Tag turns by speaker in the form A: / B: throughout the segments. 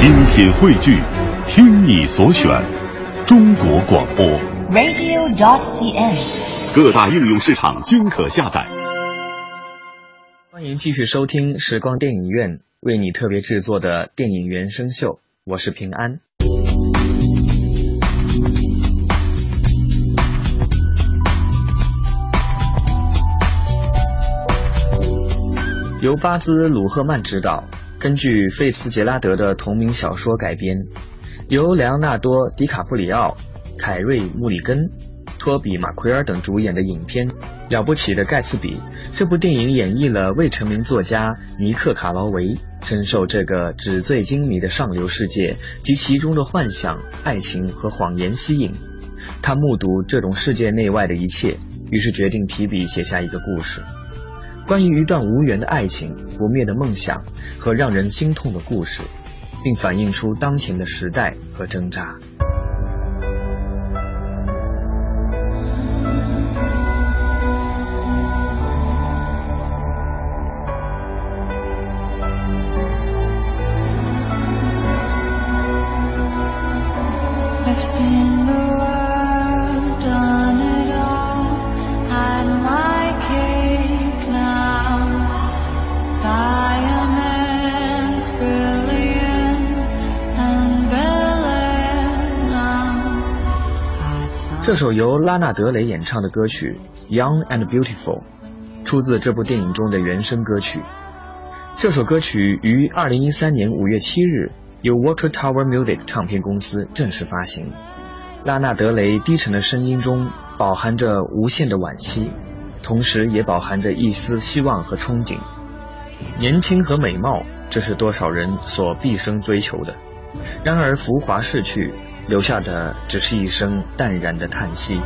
A: 精品汇聚，听你所选，中国广播。
B: radio.dot.cn，。
A: 各大应用市场均可下载。
C: 欢迎继续收听时光电影院为你特别制作的电影原声秀，我是平安。由巴兹·鲁赫曼执导，根据费茨杰拉德的同名小说改编，由莱昂纳多·迪卡普里奥、凯瑞·穆里根、托比·马奎尔等主演的影片《了不起的盖茨比》。这部电影演绎了未成名作家尼克·卡劳维深受这个纸醉金迷的上流世界及其中的幻想、爱情和谎言吸引。他目睹这种世界内外的一切，于是决定提笔写下一个故事。关于一段无缘的爱情、不灭的梦想和让人心痛的故事，并反映出当前的时代和挣扎。这首由拉纳德雷演唱的歌曲《Young and Beautiful》出自这部电影中的原声歌曲。这首歌曲于2013年5月7日由 Water Tower Music 唱片公司正式发行。拉纳德雷低沉的声音中饱含着无限的惋惜，同时也饱含着一丝希望和憧憬。年轻和美貌，这是多少人所毕生追求的。然而浮华逝去，留下的只是一声淡然的叹息。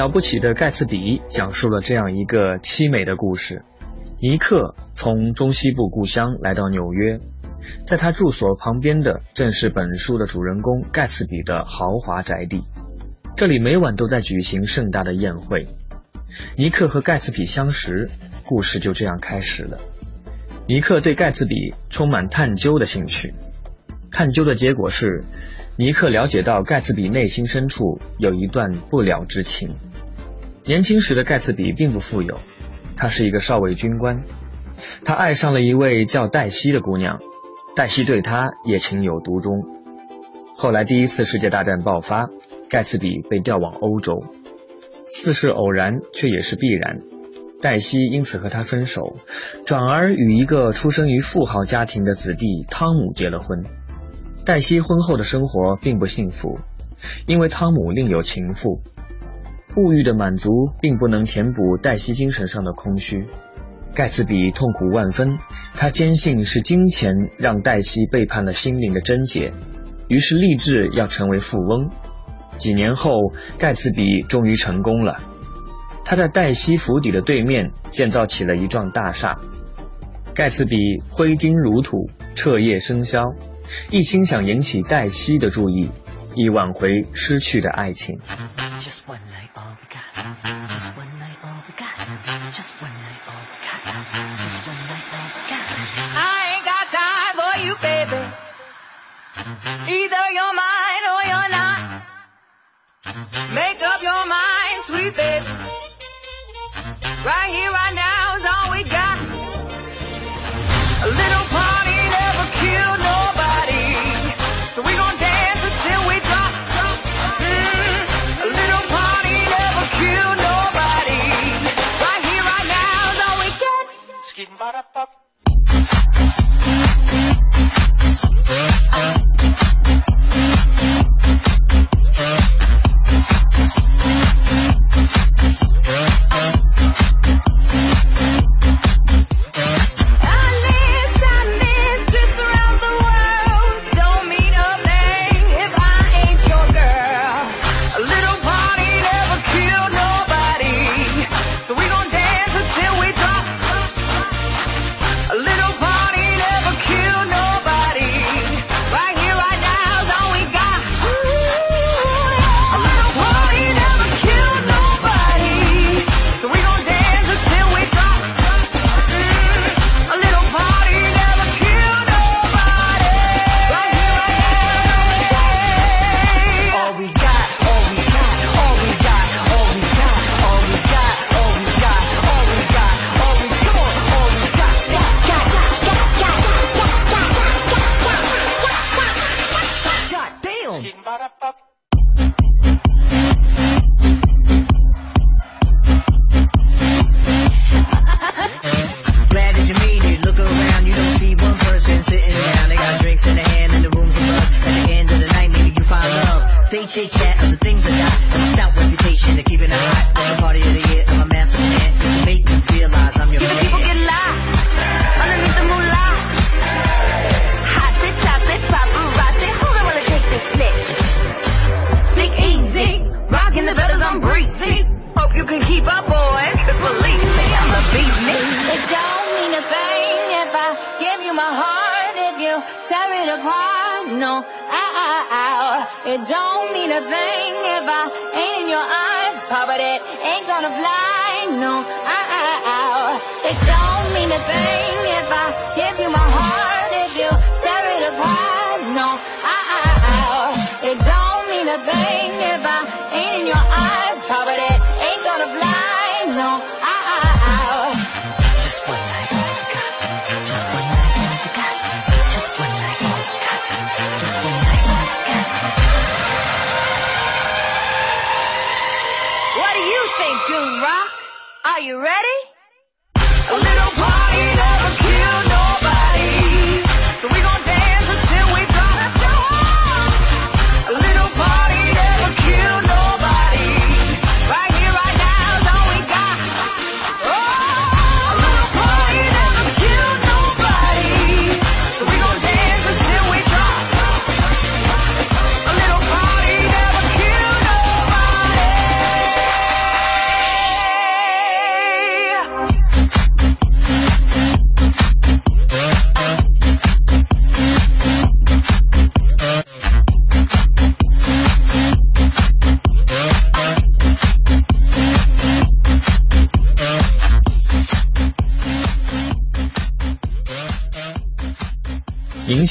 C: 了不起的盖茨比讲述了这样一个凄美的故事：尼克从中西部故乡来到纽约，
D: 在他住所旁边的正是本书的主人公盖茨比的豪华宅地，这里每晚都在举行盛大的宴会。尼克和盖茨比相识，故事就这样开始了。尼克对盖茨比充满探究的兴趣，探究的结果是，尼克了解到盖茨比内心深处有一段不了之情。年轻时的盖茨比并不富有，他是一个少尉军官，他爱上了一位叫黛西的姑娘，黛西对他也情有独钟。后来第一次世界大战爆发，盖茨比被调往欧洲。似是偶然，却也是必然。黛西因此和他分手，转而与一个出生于富豪家庭的子弟汤姆结了婚。黛西婚后的生活并不幸福，因为汤姆另有情妇。物欲的满足并不能填补黛西精神上的空虚。盖茨比痛苦万分，他坚信是金钱让黛西背叛了心灵的贞洁，于是立志要成为富翁。几年后，盖茨比终于成功了。他在黛西府邸的对面建造起了一幢大厦。盖茨比挥金如土，彻夜笙箫，一心想引起黛西的注意，以挽回失去的爱情。
E: Just one night, oh, all got uh-huh. Just one night, oh, all got I ain't got time for you, baby. Uh-huh. Either you're mine or you're not. Uh-huh. Make up your mind, sweet baby. Right here, right
F: a
E: thing if I ain't in your eyes, Papa. That ain't gonna fly. No, ow, ow, ow. It don't mean a thing if I give you my heart, if you tear it apart. No, ow, ow, ow. It don't mean a thing if I ain't in your eyes, Papa. That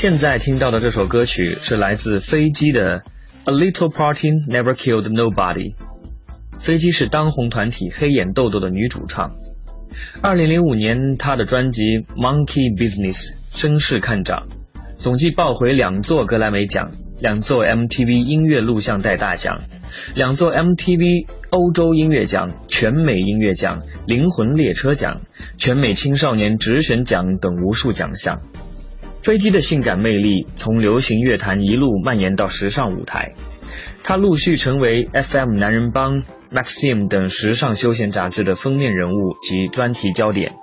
D: 现在听到的这首歌曲是来自飞机的《A Little Party Never Killed Nobody》。飞机是当红团体黑眼豆豆的女主唱。二零零五年，她的专辑《Monkey Business》声势看涨，总计抱回两座格莱美奖、两座 MTV 音乐录像带大奖、两座 MTV 欧洲音乐奖、全美音乐奖、灵魂列车奖、全美青少年直选奖等无数奖项。飞机的性感魅力从流行乐坛一路蔓延到时尚舞台，他陆续成为 FM 男人帮、Maxim 等时尚休闲杂志的封面人物及专题焦点。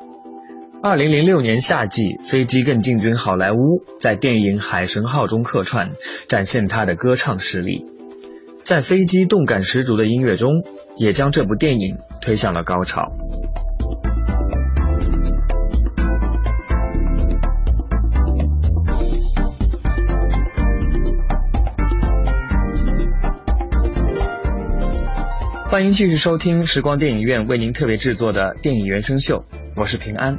D: 二零零六年夏季，飞机更进军好莱坞，在电影《海神号》中客串，展现他的歌唱实力。在飞机动感十足的音乐中，也将这部电影推向了高潮。欢迎继续收听时光电影院为您特别制作的电影原声秀，我是平安。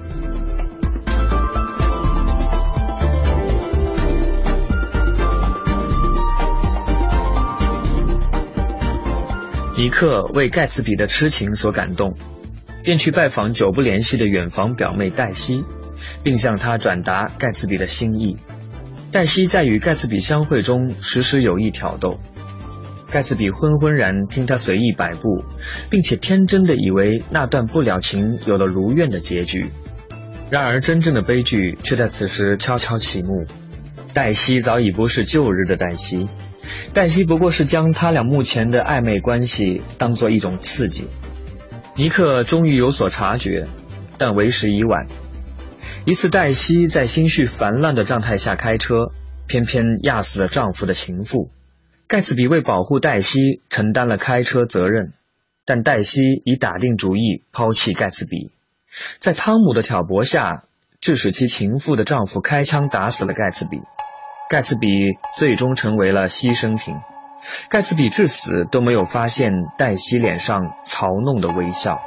D: 尼克为盖茨比的痴情所感动，便去拜访久不联系的远房表妹黛西，并向她转达盖茨比的心意。黛西在与盖茨比相会中，时时有意挑逗。盖茨比昏昏然听他随意摆布，并且天真的以为那段不了情有了如愿的结局。然而真正的悲剧却在此时悄悄起幕。黛西早已不是旧日的黛西，黛西不过是将他俩目前的暧昧关系当做一种刺激。尼克终于有所察觉，但为时已晚。一次，黛西在心绪烦乱的状态下开车，偏偏压死了丈夫的情妇。盖茨比为保护黛西承担了开车责任，但黛西已打定主意抛弃盖茨比。在汤姆的挑拨下，致使其情妇的丈夫开枪打死了盖茨比。盖茨比最终成为了牺牲品。盖茨比至死都没有发现黛西脸上嘲弄的微笑。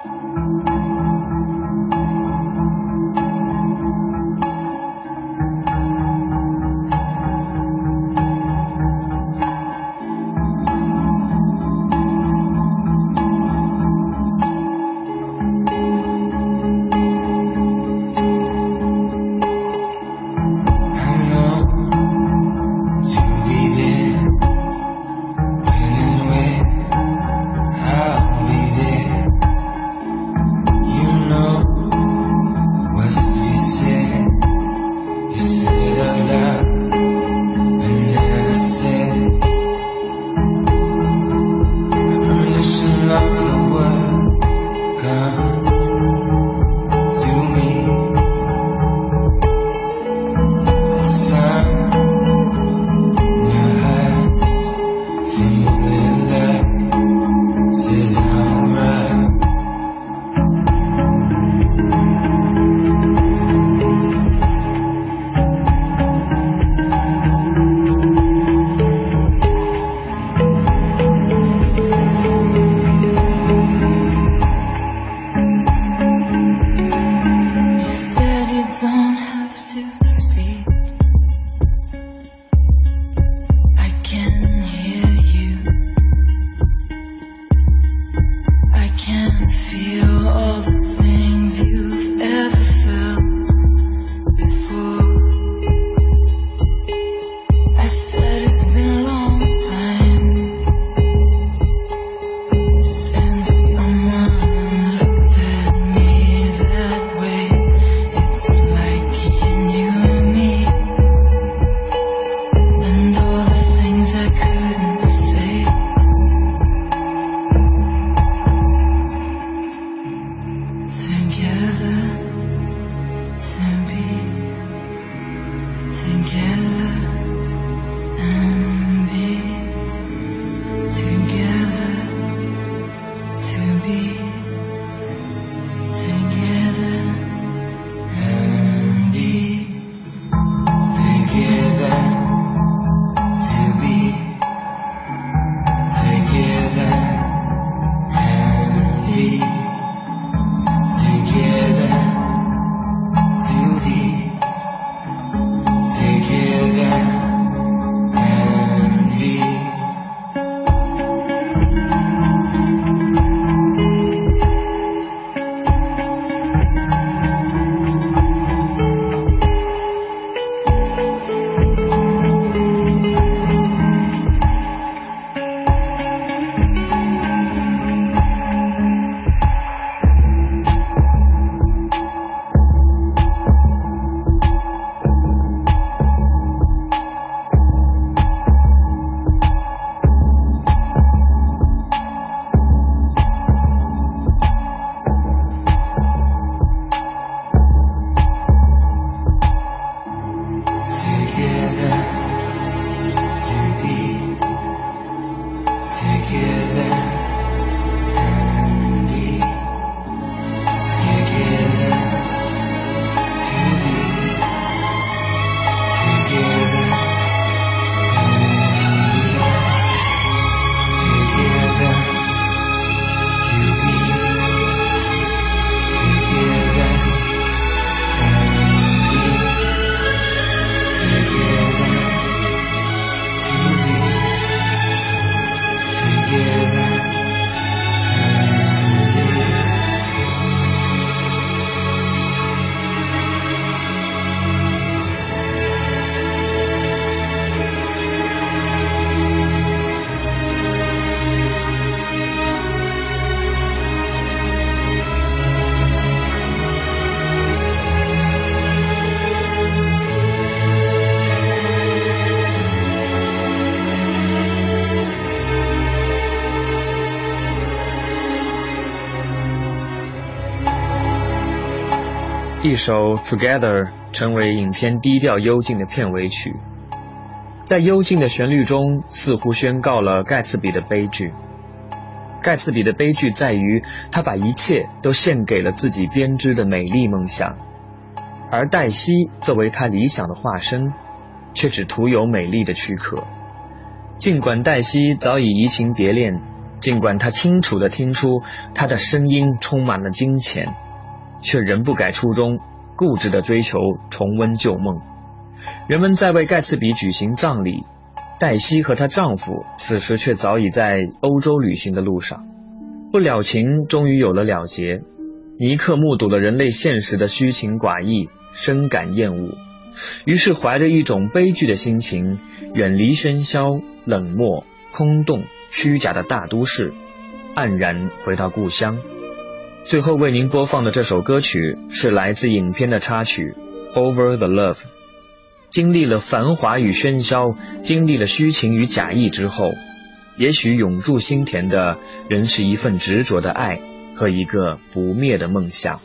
C: 一首《Together》成为影片低调幽静的片尾曲，在幽静的旋律中，似乎宣告了盖茨比的悲剧。盖茨比的悲剧在于，他把一切都献给了自己编织的美丽梦想，而黛西作为他理想的化身，却只徒有美丽的躯壳。尽管黛西早已移情别恋，尽管他清楚地听出她的声音充满了金钱，却仍不改初衷，固执地追求重温旧梦。人们在为盖茨比举行葬礼，黛西和她丈夫此时却早已在欧洲旅行的路上。不了情终于有了了结，尼克目睹了人类现实的虚情寡义，深感厌恶。于是怀着一种悲剧的心情，远离喧嚣、冷漠、空洞、虚假的大都市，黯然回到故乡。最后为您播放的这首歌曲是来自影片的插曲《Over the Love》。经历了繁华与喧嚣，经历了虚情与假意之后，也许永驻心田的仍是一份执着的爱和一个不灭的梦想。